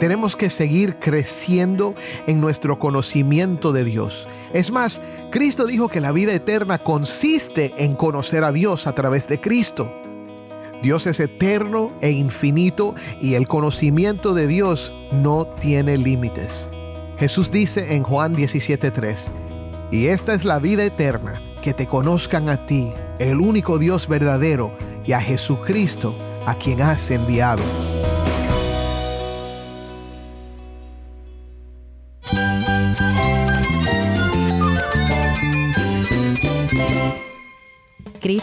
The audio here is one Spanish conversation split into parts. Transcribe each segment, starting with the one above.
Tenemos que seguir creciendo en nuestro conocimiento de Dios. Es más, Cristo dijo que la vida eterna consiste en conocer a Dios a través de Cristo. Dios es eterno e infinito y el conocimiento de Dios no tiene límites. Jesús dice en Juan 17:3, y esta es la vida eterna, que te conozcan a ti, el único Dios verdadero, y a Jesucristo, a quien has enviado.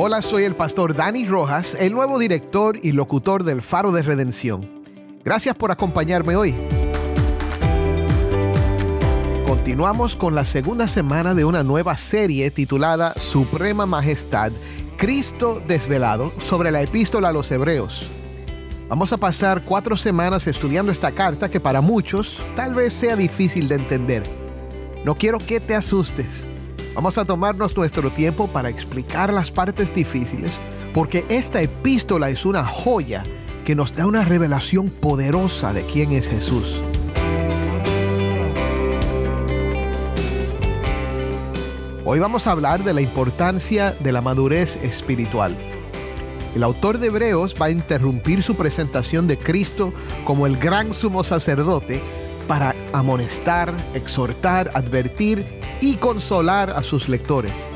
Hola, soy el pastor Dani Rojas, el nuevo director y locutor del Faro de Redención. Gracias por acompañarme hoy. Continuamos con la segunda semana de una nueva serie titulada Suprema Majestad, Cristo desvelado, sobre la epístola a los Hebreos. Vamos a pasar cuatro semanas estudiando esta carta que para muchos tal vez sea difícil de entender. No quiero que te asustes. Vamos a tomarnos nuestro tiempo para explicar las partes difíciles, porque esta epístola es una joya que nos da una revelación poderosa de quién es Jesús. Hoy vamos a hablar de la importancia de la madurez espiritual. El autor de Hebreos va a interrumpir su presentación de Cristo como el gran sumo sacerdote para amonestar, exhortar, advertir y consolar a sus lectores.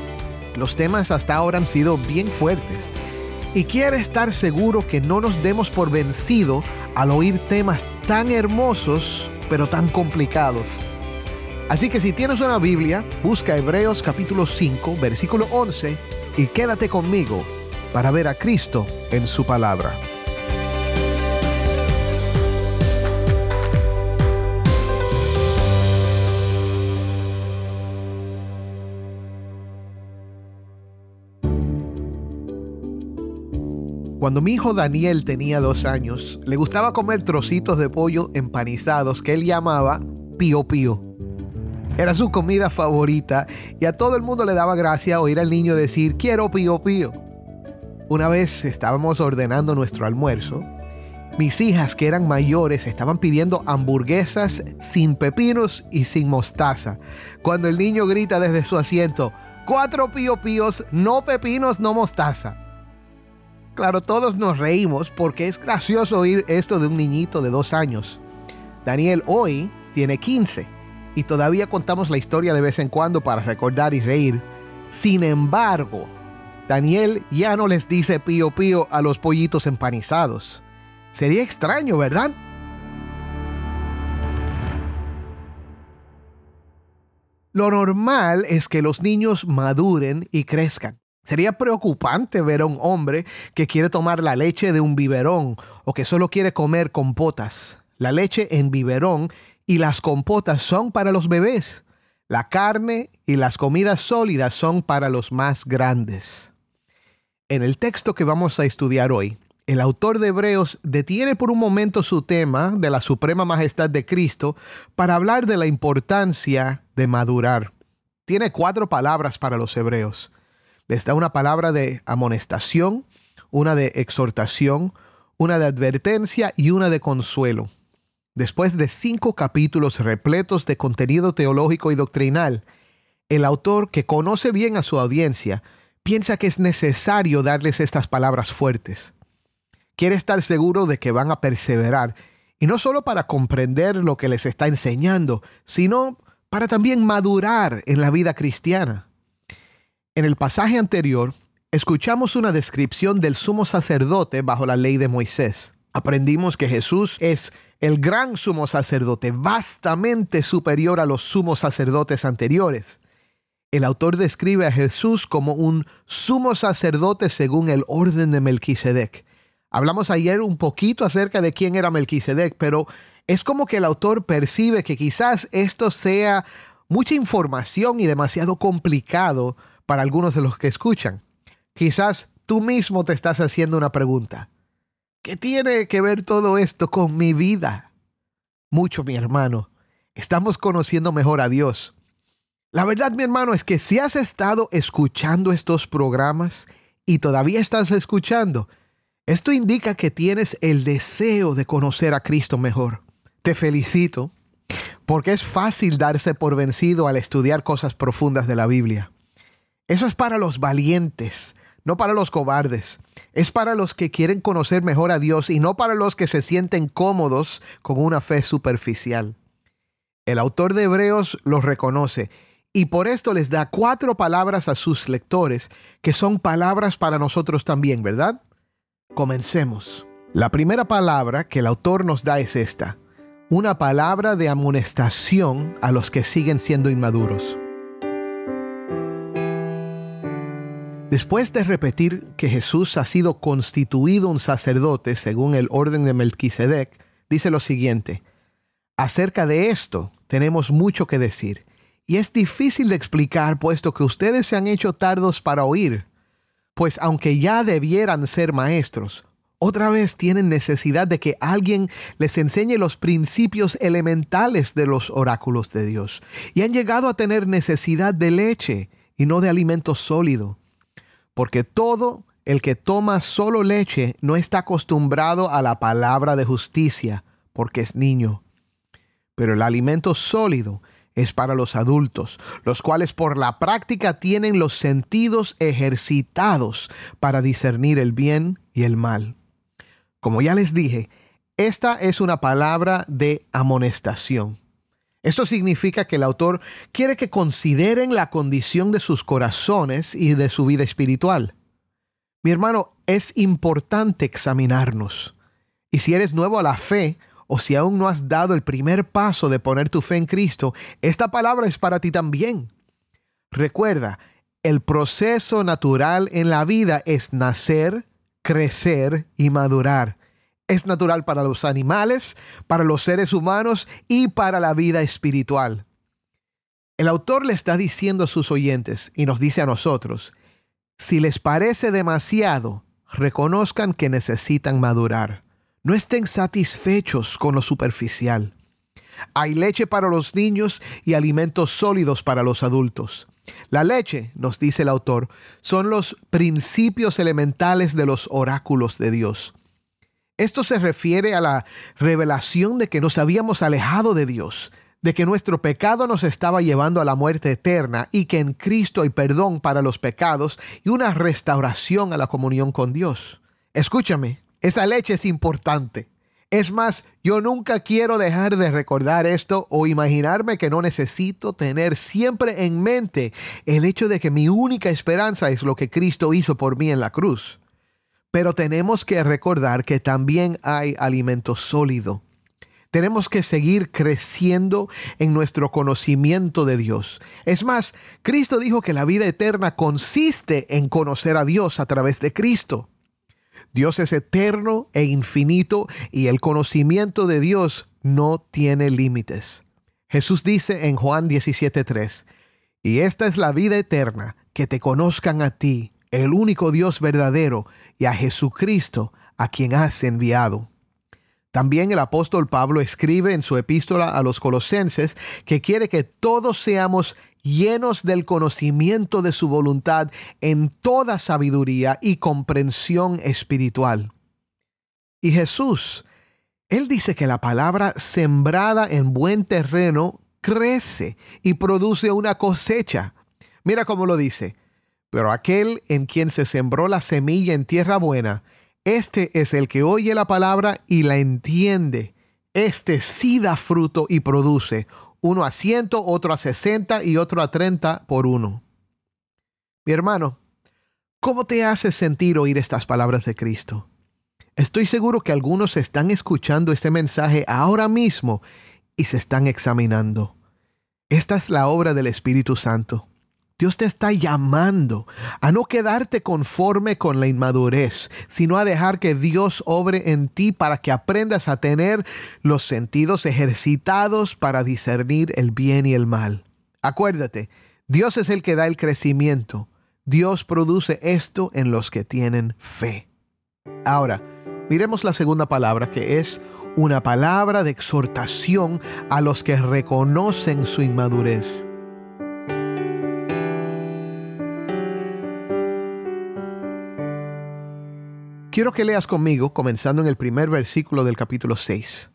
Los temas hasta ahora han sido bien fuertes y quiere estar seguro que no nos demos por vencido al oír temas tan hermosos pero tan complicados. Así que si tienes una Biblia, busca Hebreos capítulo 5, versículo 11 y quédate conmigo para ver a Cristo en su palabra. Cuando mi hijo Daniel tenía dos años, le gustaba comer trocitos de pollo empanizados que él llamaba pío pío. Era su comida favorita y a todo el mundo le daba gracia oír al niño decir quiero pío pío. Una vez estábamos ordenando nuestro almuerzo, mis hijas que eran mayores estaban pidiendo hamburguesas sin pepinos y sin mostaza, cuando el niño grita desde su asiento, cuatro pío píos, no pepinos, no mostaza. Claro, todos nos reímos porque es gracioso oír esto de un niñito de dos años. Daniel hoy tiene 15 y todavía contamos la historia de vez en cuando para recordar y reír. Sin embargo, Daniel ya no les dice pío pío a los pollitos empanizados. Sería extraño, ¿verdad? Lo normal es que los niños maduren y crezcan. Sería preocupante ver a un hombre que quiere tomar la leche de un biberón o que solo quiere comer compotas. La leche en biberón y las compotas son para los bebés. La carne y las comidas sólidas son para los más grandes. En el texto que vamos a estudiar hoy, el autor de Hebreos detiene por un momento su tema de la suprema majestad de Cristo para hablar de la importancia de madurar. Tiene cuatro palabras para los hebreos les da una palabra de amonestación, una de exhortación, una de advertencia y una de consuelo. Después de cinco capítulos repletos de contenido teológico y doctrinal, el autor, que conoce bien a su audiencia, piensa que es necesario darles estas palabras fuertes. Quiere estar seguro de que van a perseverar, y no solo para comprender lo que les está enseñando, sino para también madurar en la vida cristiana. En el pasaje anterior, escuchamos una descripción del sumo sacerdote bajo la ley de Moisés. Aprendimos que Jesús es el gran sumo sacerdote, vastamente superior a los sumos sacerdotes anteriores. el autor describe a Jesús como un sumo sacerdote según el orden de Melquisedec. Hablamos ayer un poquito acerca de quién era Melquisedec, pero es como que el autor percibe que quizás esto sea mucha información y demasiado complicado para algunos de los que escuchan. Quizás tú mismo te estás haciendo una pregunta. ¿Qué tiene que ver todo esto con mi vida? Mucho, mi hermano. Estamos conociendo mejor a Dios. La verdad, mi hermano, es que si has estado escuchando estos programas y todavía estás escuchando, esto indica que tienes el deseo de conocer a Cristo mejor. Te felicito, porque es fácil darse por vencido al estudiar cosas profundas de la Biblia. Eso es para los valientes, no para los cobardes. Es para los que quieren conocer mejor a Dios y no para los que se sienten cómodos con una fe superficial. El autor de Hebreos los reconoce y por esto les da cuatro palabras a sus lectores que son palabras para nosotros también, ¿verdad? Comencemos. La primera palabra que el autor nos da es esta, una palabra de amonestación a los que siguen siendo inmaduros. Después de repetir que Jesús ha sido constituido un sacerdote según el orden de Melquisedec, dice lo siguiente: Acerca de esto tenemos mucho que decir y es difícil de explicar puesto que ustedes se han hecho tardos para oír, pues aunque ya debieran ser maestros, otra vez tienen necesidad de que alguien les enseñe los principios elementales de los oráculos de Dios, y han llegado a tener necesidad de leche y no de alimento sólido, porque todo el que toma solo leche no está acostumbrado a la palabra de justicia, porque es niño. Pero el alimento sólido es para los adultos, los cuales por la práctica tienen los sentidos ejercitados para discernir el bien y el mal. Como ya les dije, esta es una palabra de amonestación. Esto significa que el autor quiere que consideren la condición de sus corazones y de su vida espiritual. Mi hermano, es importante examinarnos. Y si eres nuevo a la fe, o si aún no has dado el primer paso de poner tu fe en Cristo, esta palabra es para ti también. Recuerda, el proceso natural en la vida es nacer, crecer y madurar. Es natural para los animales, para los seres humanos y para la vida espiritual. El autor le está diciendo a sus oyentes y nos dice a nosotros, si les parece demasiado, reconozcan que necesitan madurar. No estén satisfechos con lo superficial. Hay leche para los niños y alimentos sólidos para los adultos. La leche, nos dice el autor, son los principios elementales de los oráculos de Dios. Esto se refiere a la revelación de que nos habíamos alejado de Dios, de que nuestro pecado nos estaba llevando a la muerte eterna y que en Cristo hay perdón para los pecados y una restauración a la comunión con Dios. Escúchame, esa leche es importante. Es más, yo nunca quiero dejar de recordar esto o imaginarme que no necesito tener siempre en mente el hecho de que mi única esperanza es lo que Cristo hizo por mí en la cruz. Pero tenemos que recordar que también hay alimento sólido. Tenemos que seguir creciendo en nuestro conocimiento de Dios. Es más, Cristo dijo que la vida eterna consiste en conocer a Dios a través de Cristo. Dios es eterno e infinito y el conocimiento de Dios no tiene límites. Jesús dice en Juan 17:3, y esta es la vida eterna, que te conozcan a ti, el único Dios verdadero, y a Jesucristo, a quien has enviado. También el apóstol Pablo escribe en su epístola a los colosenses que quiere que todos seamos llenos del conocimiento de su voluntad en toda sabiduría y comprensión espiritual. Y Jesús, Él dice que la palabra sembrada en buen terreno crece y produce una cosecha. Mira cómo lo dice. Pero aquel en quien se sembró la semilla en tierra buena, este es el que oye la palabra y la entiende. Este sí da fruto y produce uno a ciento, otro a sesenta y otro a treinta por uno. Mi hermano, ¿cómo te hace sentir oír estas palabras de Cristo? Estoy seguro que algunos están escuchando este mensaje ahora mismo y se están examinando. Esta es la obra del Espíritu Santo. Dios te está llamando a no quedarte conforme con la inmadurez, sino a dejar que Dios obre en ti para que aprendas a tener los sentidos ejercitados para discernir el bien y el mal. Acuérdate, Dios es el que da el crecimiento. Dios produce esto en los que tienen fe. Ahora, miremos la segunda palabra que es una palabra de exhortación a los que reconocen su inmadurez. Quiero que leas conmigo, comenzando en el primer versículo del capítulo 6.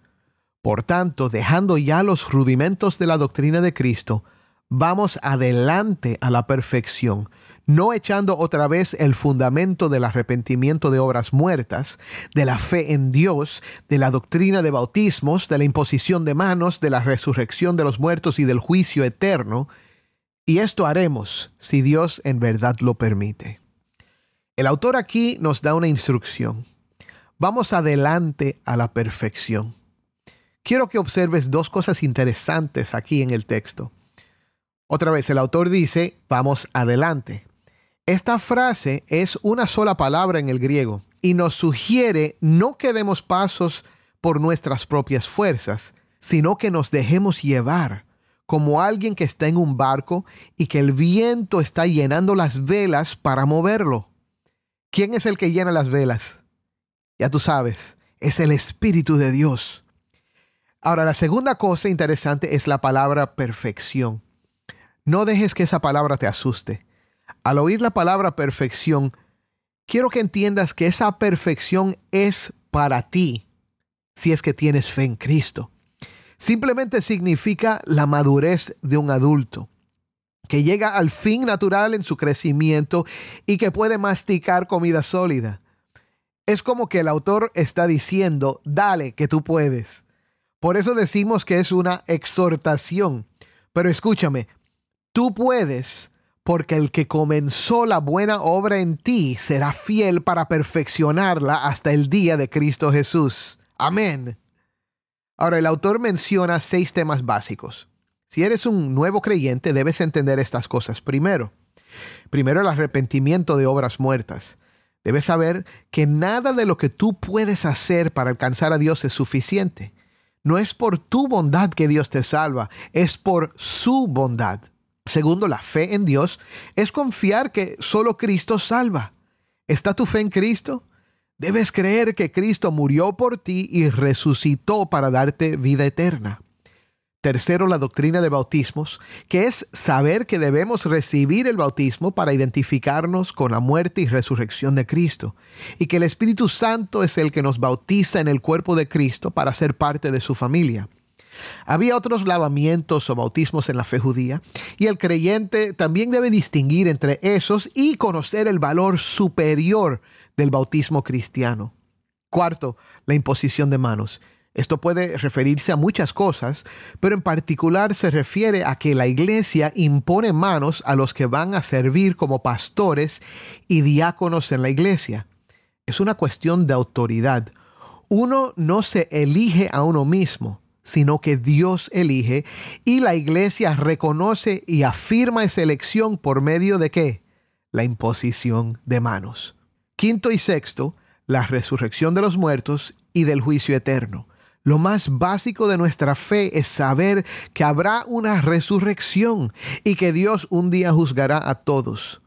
Por tanto, dejando ya los rudimentos de la doctrina de Cristo, vamos adelante a la perfección, no echando otra vez el fundamento del arrepentimiento de obras muertas, de la fe en Dios, de la doctrina de bautismos, de la imposición de manos, de la resurrección de los muertos y del juicio eterno. Y esto haremos si Dios en verdad lo permite. El autor aquí nos da una instrucción. Vamos adelante a la perfección. Quiero que observes dos cosas interesantes aquí en el texto. Otra vez, el autor dice, vamos adelante. Esta frase es una sola palabra en el griego y nos sugiere no que demos pasos por nuestras propias fuerzas, sino que nos dejemos llevar como alguien que está en un barco y que el viento está llenando las velas para moverlo. ¿Quién es el que llena las velas? Ya tú sabes, es el Espíritu de Dios. Ahora, la segunda cosa interesante es la palabra perfección. No dejes que esa palabra te asuste. Al oír la palabra perfección, quiero que entiendas que esa perfección es para ti, si es que tienes fe en Cristo. Simplemente significa la madurez de un adulto que llega al fin natural en su crecimiento y que puede masticar comida sólida. Es como que el autor está diciendo, dale, que tú puedes. Por eso decimos que es una exhortación. Pero escúchame, tú puedes porque el que comenzó la buena obra en ti será fiel para perfeccionarla hasta el día de Cristo Jesús. Amén. Ahora, el autor menciona seis temas básicos. Si eres un nuevo creyente, debes entender estas cosas primero. Primero, el arrepentimiento de obras muertas. Debes saber que nada de lo que tú puedes hacer para alcanzar a Dios es suficiente. No es por tu bondad que Dios te salva, es por su bondad. Segundo, la fe en Dios es confiar que solo Cristo salva. ¿Está tu fe en Cristo? Debes creer que Cristo murió por ti y resucitó para darte vida eterna. Tercero, la doctrina de bautismos, que es saber que debemos recibir el bautismo para identificarnos con la muerte y resurrección de Cristo, y que el Espíritu Santo es el que nos bautiza en el cuerpo de Cristo para ser parte de su familia. Había otros lavamientos o bautismos en la fe judía, y el creyente también debe distinguir entre esos y conocer el valor superior del bautismo cristiano. Cuarto, la imposición de manos esto puede referirse a muchas cosas, pero en particular se refiere a que la iglesia impone manos a los que van a servir como pastores y diáconos en la iglesia. Es una cuestión de autoridad. Uno no se elige a uno mismo, sino que Dios elige y la iglesia reconoce y afirma esa elección por medio de qué? La imposición de manos. Quinto y sexto, la resurrección de los muertos y del juicio eterno. Lo más básico de nuestra fe es saber que habrá una resurrección y que Dios un día juzgará a todos.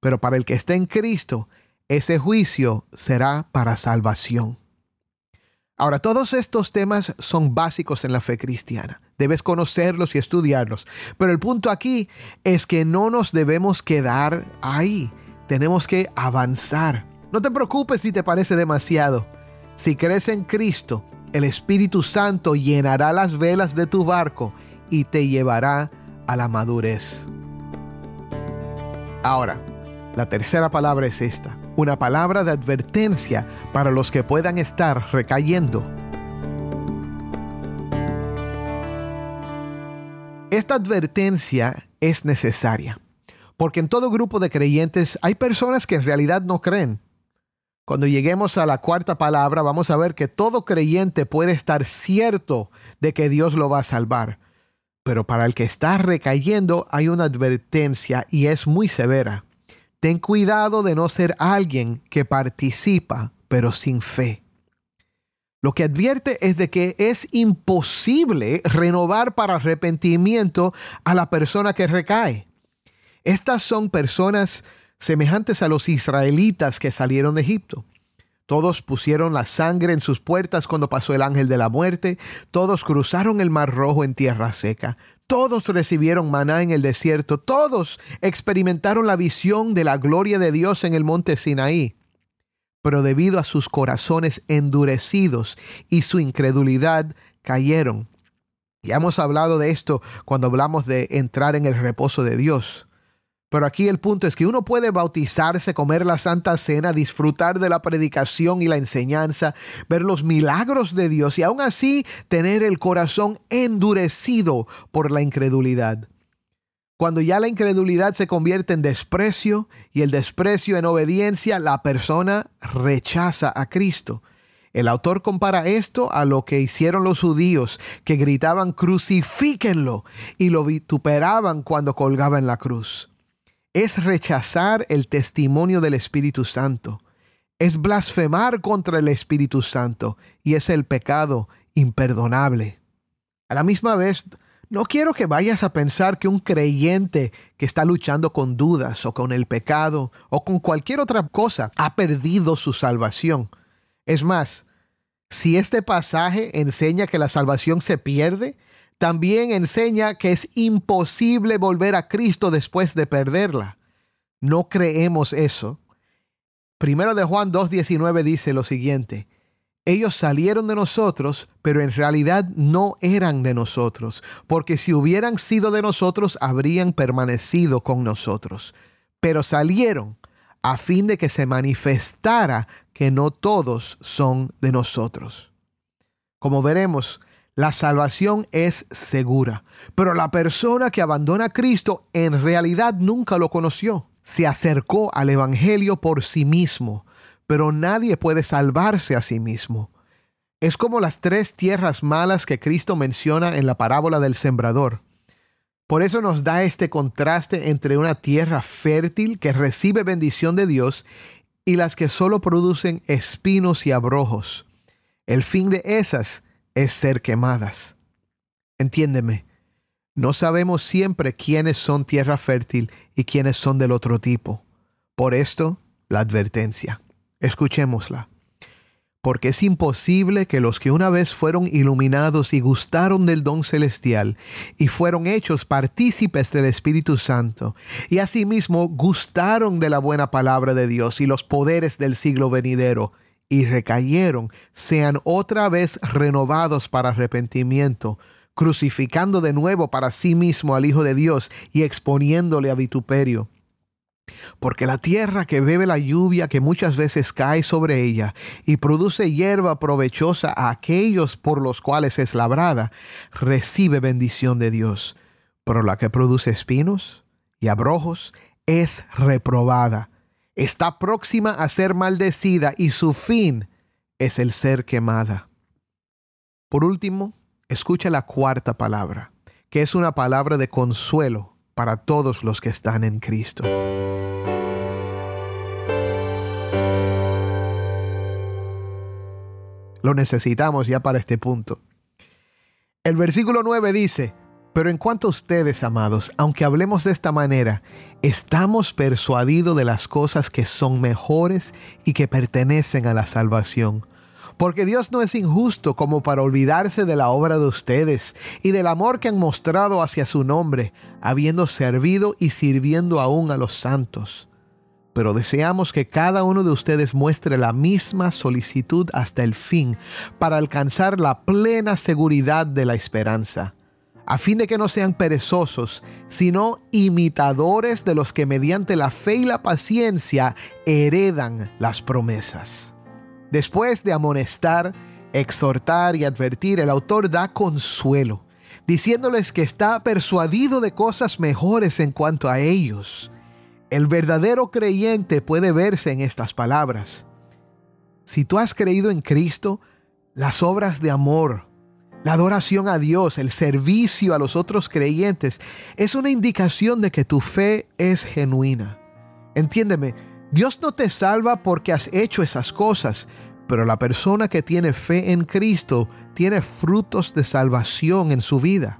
Pero para el que esté en Cristo, ese juicio será para salvación. Ahora, todos estos temas son básicos en la fe cristiana. Debes conocerlos y estudiarlos. Pero el punto aquí es que no nos debemos quedar ahí. Tenemos que avanzar. No te preocupes si te parece demasiado. Si crees en Cristo, el Espíritu Santo llenará las velas de tu barco y te llevará a la madurez. Ahora, la tercera palabra es esta, una palabra de advertencia para los que puedan estar recayendo. Esta advertencia es necesaria, porque en todo grupo de creyentes hay personas que en realidad no creen, cuando lleguemos a la cuarta palabra, vamos a ver que todo creyente puede estar cierto de que Dios lo va a salvar. Pero para el que está recayendo hay una advertencia y es muy severa. Ten cuidado de no ser alguien que participa pero sin fe. Lo que advierte es de que es imposible renovar para arrepentimiento a la persona que recae. Estas son personas semejantes a los israelitas que salieron de Egipto. Todos pusieron la sangre en sus puertas cuando pasó el ángel de la muerte. Todos cruzaron el mar rojo en tierra seca. Todos recibieron maná en el desierto. Todos experimentaron la visión de la gloria de Dios en el monte Sinaí. Pero debido a sus corazones endurecidos y su incredulidad, cayeron. Ya hemos hablado de esto cuando hablamos de entrar en el reposo de Dios. Pero aquí el punto es que uno puede bautizarse, comer la Santa Cena, disfrutar de la predicación y la enseñanza, ver los milagros de Dios y aún así tener el corazón endurecido por la incredulidad. Cuando ya la incredulidad se convierte en desprecio y el desprecio en obediencia, la persona rechaza a Cristo. El autor compara esto a lo que hicieron los judíos, que gritaban crucifíquenlo y lo vituperaban cuando colgaba en la cruz es rechazar el testimonio del Espíritu Santo, es blasfemar contra el Espíritu Santo y es el pecado imperdonable. A la misma vez, no quiero que vayas a pensar que un creyente que está luchando con dudas o con el pecado o con cualquier otra cosa ha perdido su salvación. Es más, si este pasaje enseña que la salvación se pierde, también enseña que es imposible volver a Cristo después de perderla. No creemos eso. Primero de Juan 2.19 dice lo siguiente. Ellos salieron de nosotros, pero en realidad no eran de nosotros, porque si hubieran sido de nosotros, habrían permanecido con nosotros. Pero salieron a fin de que se manifestara que no todos son de nosotros. Como veremos, la salvación es segura, pero la persona que abandona a Cristo en realidad nunca lo conoció. Se acercó al Evangelio por sí mismo, pero nadie puede salvarse a sí mismo. Es como las tres tierras malas que Cristo menciona en la parábola del sembrador. Por eso nos da este contraste entre una tierra fértil que recibe bendición de Dios y las que solo producen espinos y abrojos. El fin de esas es ser quemadas. Entiéndeme, no sabemos siempre quiénes son tierra fértil y quiénes son del otro tipo. Por esto, la advertencia. Escuchémosla. Porque es imposible que los que una vez fueron iluminados y gustaron del don celestial y fueron hechos partícipes del Espíritu Santo y asimismo gustaron de la buena palabra de Dios y los poderes del siglo venidero, y recayeron, sean otra vez renovados para arrepentimiento, crucificando de nuevo para sí mismo al Hijo de Dios y exponiéndole a vituperio. Porque la tierra que bebe la lluvia que muchas veces cae sobre ella y produce hierba provechosa a aquellos por los cuales es labrada, recibe bendición de Dios. Pero la que produce espinos y abrojos es reprobada está próxima a ser maldecida y su fin es el ser quemada. Por último, escucha la cuarta palabra, que es una palabra de consuelo para todos los que están en Cristo. Lo necesitamos ya para este punto. El versículo 9 dice, pero en cuanto a ustedes, amados, aunque hablemos de esta manera, estamos persuadidos de las cosas que son mejores y que pertenecen a la salvación. Porque Dios no es injusto como para olvidarse de la obra de ustedes y del amor que han mostrado hacia su nombre, habiendo servido y sirviendo aún a los santos. Pero deseamos que cada uno de ustedes muestre la misma solicitud hasta el fin, para alcanzar la plena seguridad de la esperanza a fin de que no sean perezosos, sino imitadores de los que mediante la fe y la paciencia heredan las promesas. Después de amonestar, exhortar y advertir, el autor da consuelo, diciéndoles que está persuadido de cosas mejores en cuanto a ellos. El verdadero creyente puede verse en estas palabras. Si tú has creído en Cristo, las obras de amor, La adoración a Dios, el servicio a los otros creyentes, es una indicación de que tu fe es genuina. Entiéndeme, Dios no te salva porque has hecho esas cosas, pero la persona que tiene fe en Cristo tiene frutos de salvación en su vida.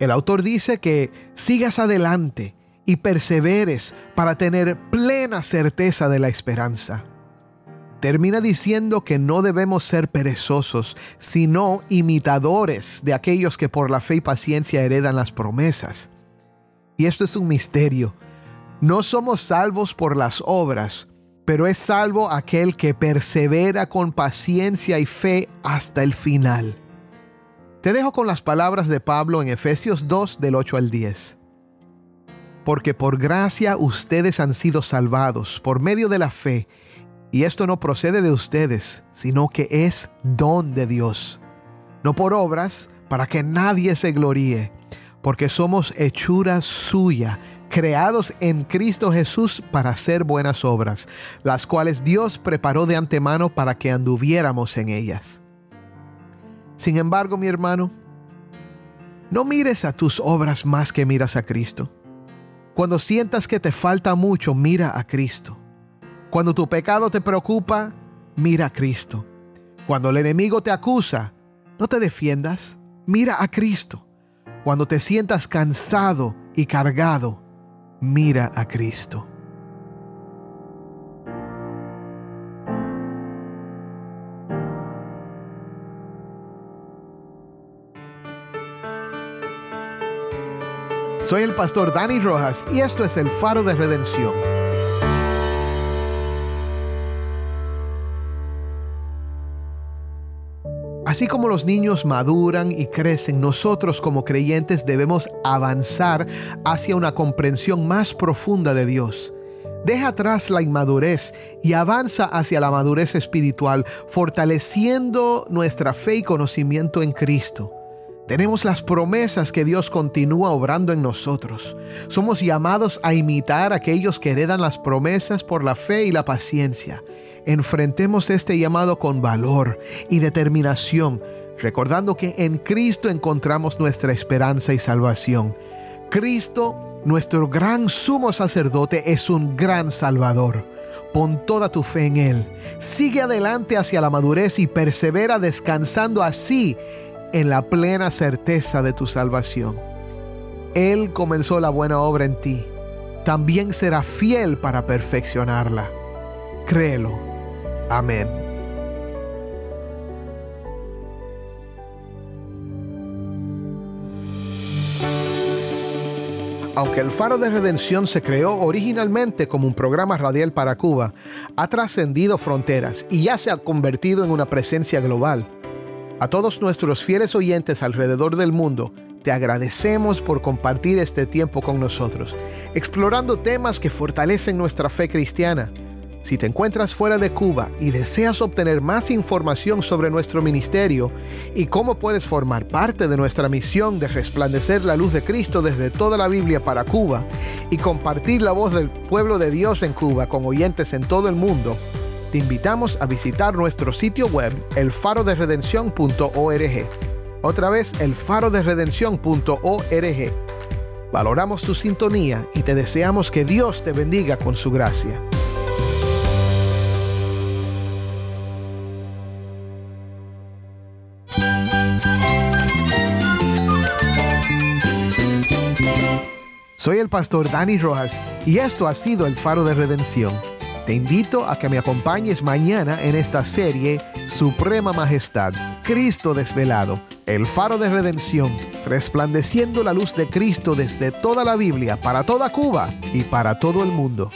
El autor dice que sigas adelante y perseveres para tener plena certeza de la esperanza termina diciendo que no debemos ser perezosos, sino imitadores de aquellos que por la fe y paciencia heredan las promesas. Y esto es un misterio. No somos salvos por las obras, pero es salvo aquel que persevera con paciencia y fe hasta el final. Te dejo con las palabras de Pablo en Efesios 2 del 8 al 10. Porque por gracia ustedes han sido salvados por medio de la fe, y esto no procede de ustedes, sino que es don de Dios. No por obras, para que nadie se gloríe, porque somos hechura suya, creados en Cristo Jesús para hacer buenas obras, las cuales Dios preparó de antemano para que anduviéramos en ellas. Sin embargo, mi hermano, no mires a tus obras más que miras a Cristo. Cuando sientas que te falta mucho, mira a Cristo. Cuando tu pecado te preocupa, mira a Cristo. Cuando el enemigo te acusa, no te defiendas, mira a Cristo. Cuando te sientas cansado y cargado, mira a Cristo. Soy el pastor Dani Rojas y esto es el faro de redención. Así como los niños maduran y crecen, nosotros como creyentes debemos avanzar hacia una comprensión más profunda de Dios. Deja atrás la inmadurez y avanza hacia la madurez espiritual, fortaleciendo nuestra fe y conocimiento en Cristo. Tenemos las promesas que Dios continúa obrando en nosotros. Somos llamados a imitar a aquellos que heredan las promesas por la fe y la paciencia. Enfrentemos este llamado con valor y determinación, recordando que en Cristo encontramos nuestra esperanza y salvación. Cristo, nuestro gran sumo sacerdote, es un gran salvador. Pon toda tu fe en Él. Sigue adelante hacia la madurez y persevera descansando así en la plena certeza de tu salvación. Él comenzó la buena obra en ti, también será fiel para perfeccionarla. Créelo. Amén. Aunque el Faro de Redención se creó originalmente como un programa radial para Cuba, ha trascendido fronteras y ya se ha convertido en una presencia global. A todos nuestros fieles oyentes alrededor del mundo, te agradecemos por compartir este tiempo con nosotros, explorando temas que fortalecen nuestra fe cristiana. Si te encuentras fuera de Cuba y deseas obtener más información sobre nuestro ministerio y cómo puedes formar parte de nuestra misión de resplandecer la luz de Cristo desde toda la Biblia para Cuba y compartir la voz del pueblo de Dios en Cuba con oyentes en todo el mundo, te invitamos a visitar nuestro sitio web elfaroderedención.org. Otra vez, elfaroderedención.org. Valoramos tu sintonía y te deseamos que Dios te bendiga con su gracia. Soy el pastor Dani Rojas y esto ha sido el faro de redención. Te invito a que me acompañes mañana en esta serie Suprema Majestad, Cristo desvelado, el faro de redención, resplandeciendo la luz de Cristo desde toda la Biblia, para toda Cuba y para todo el mundo.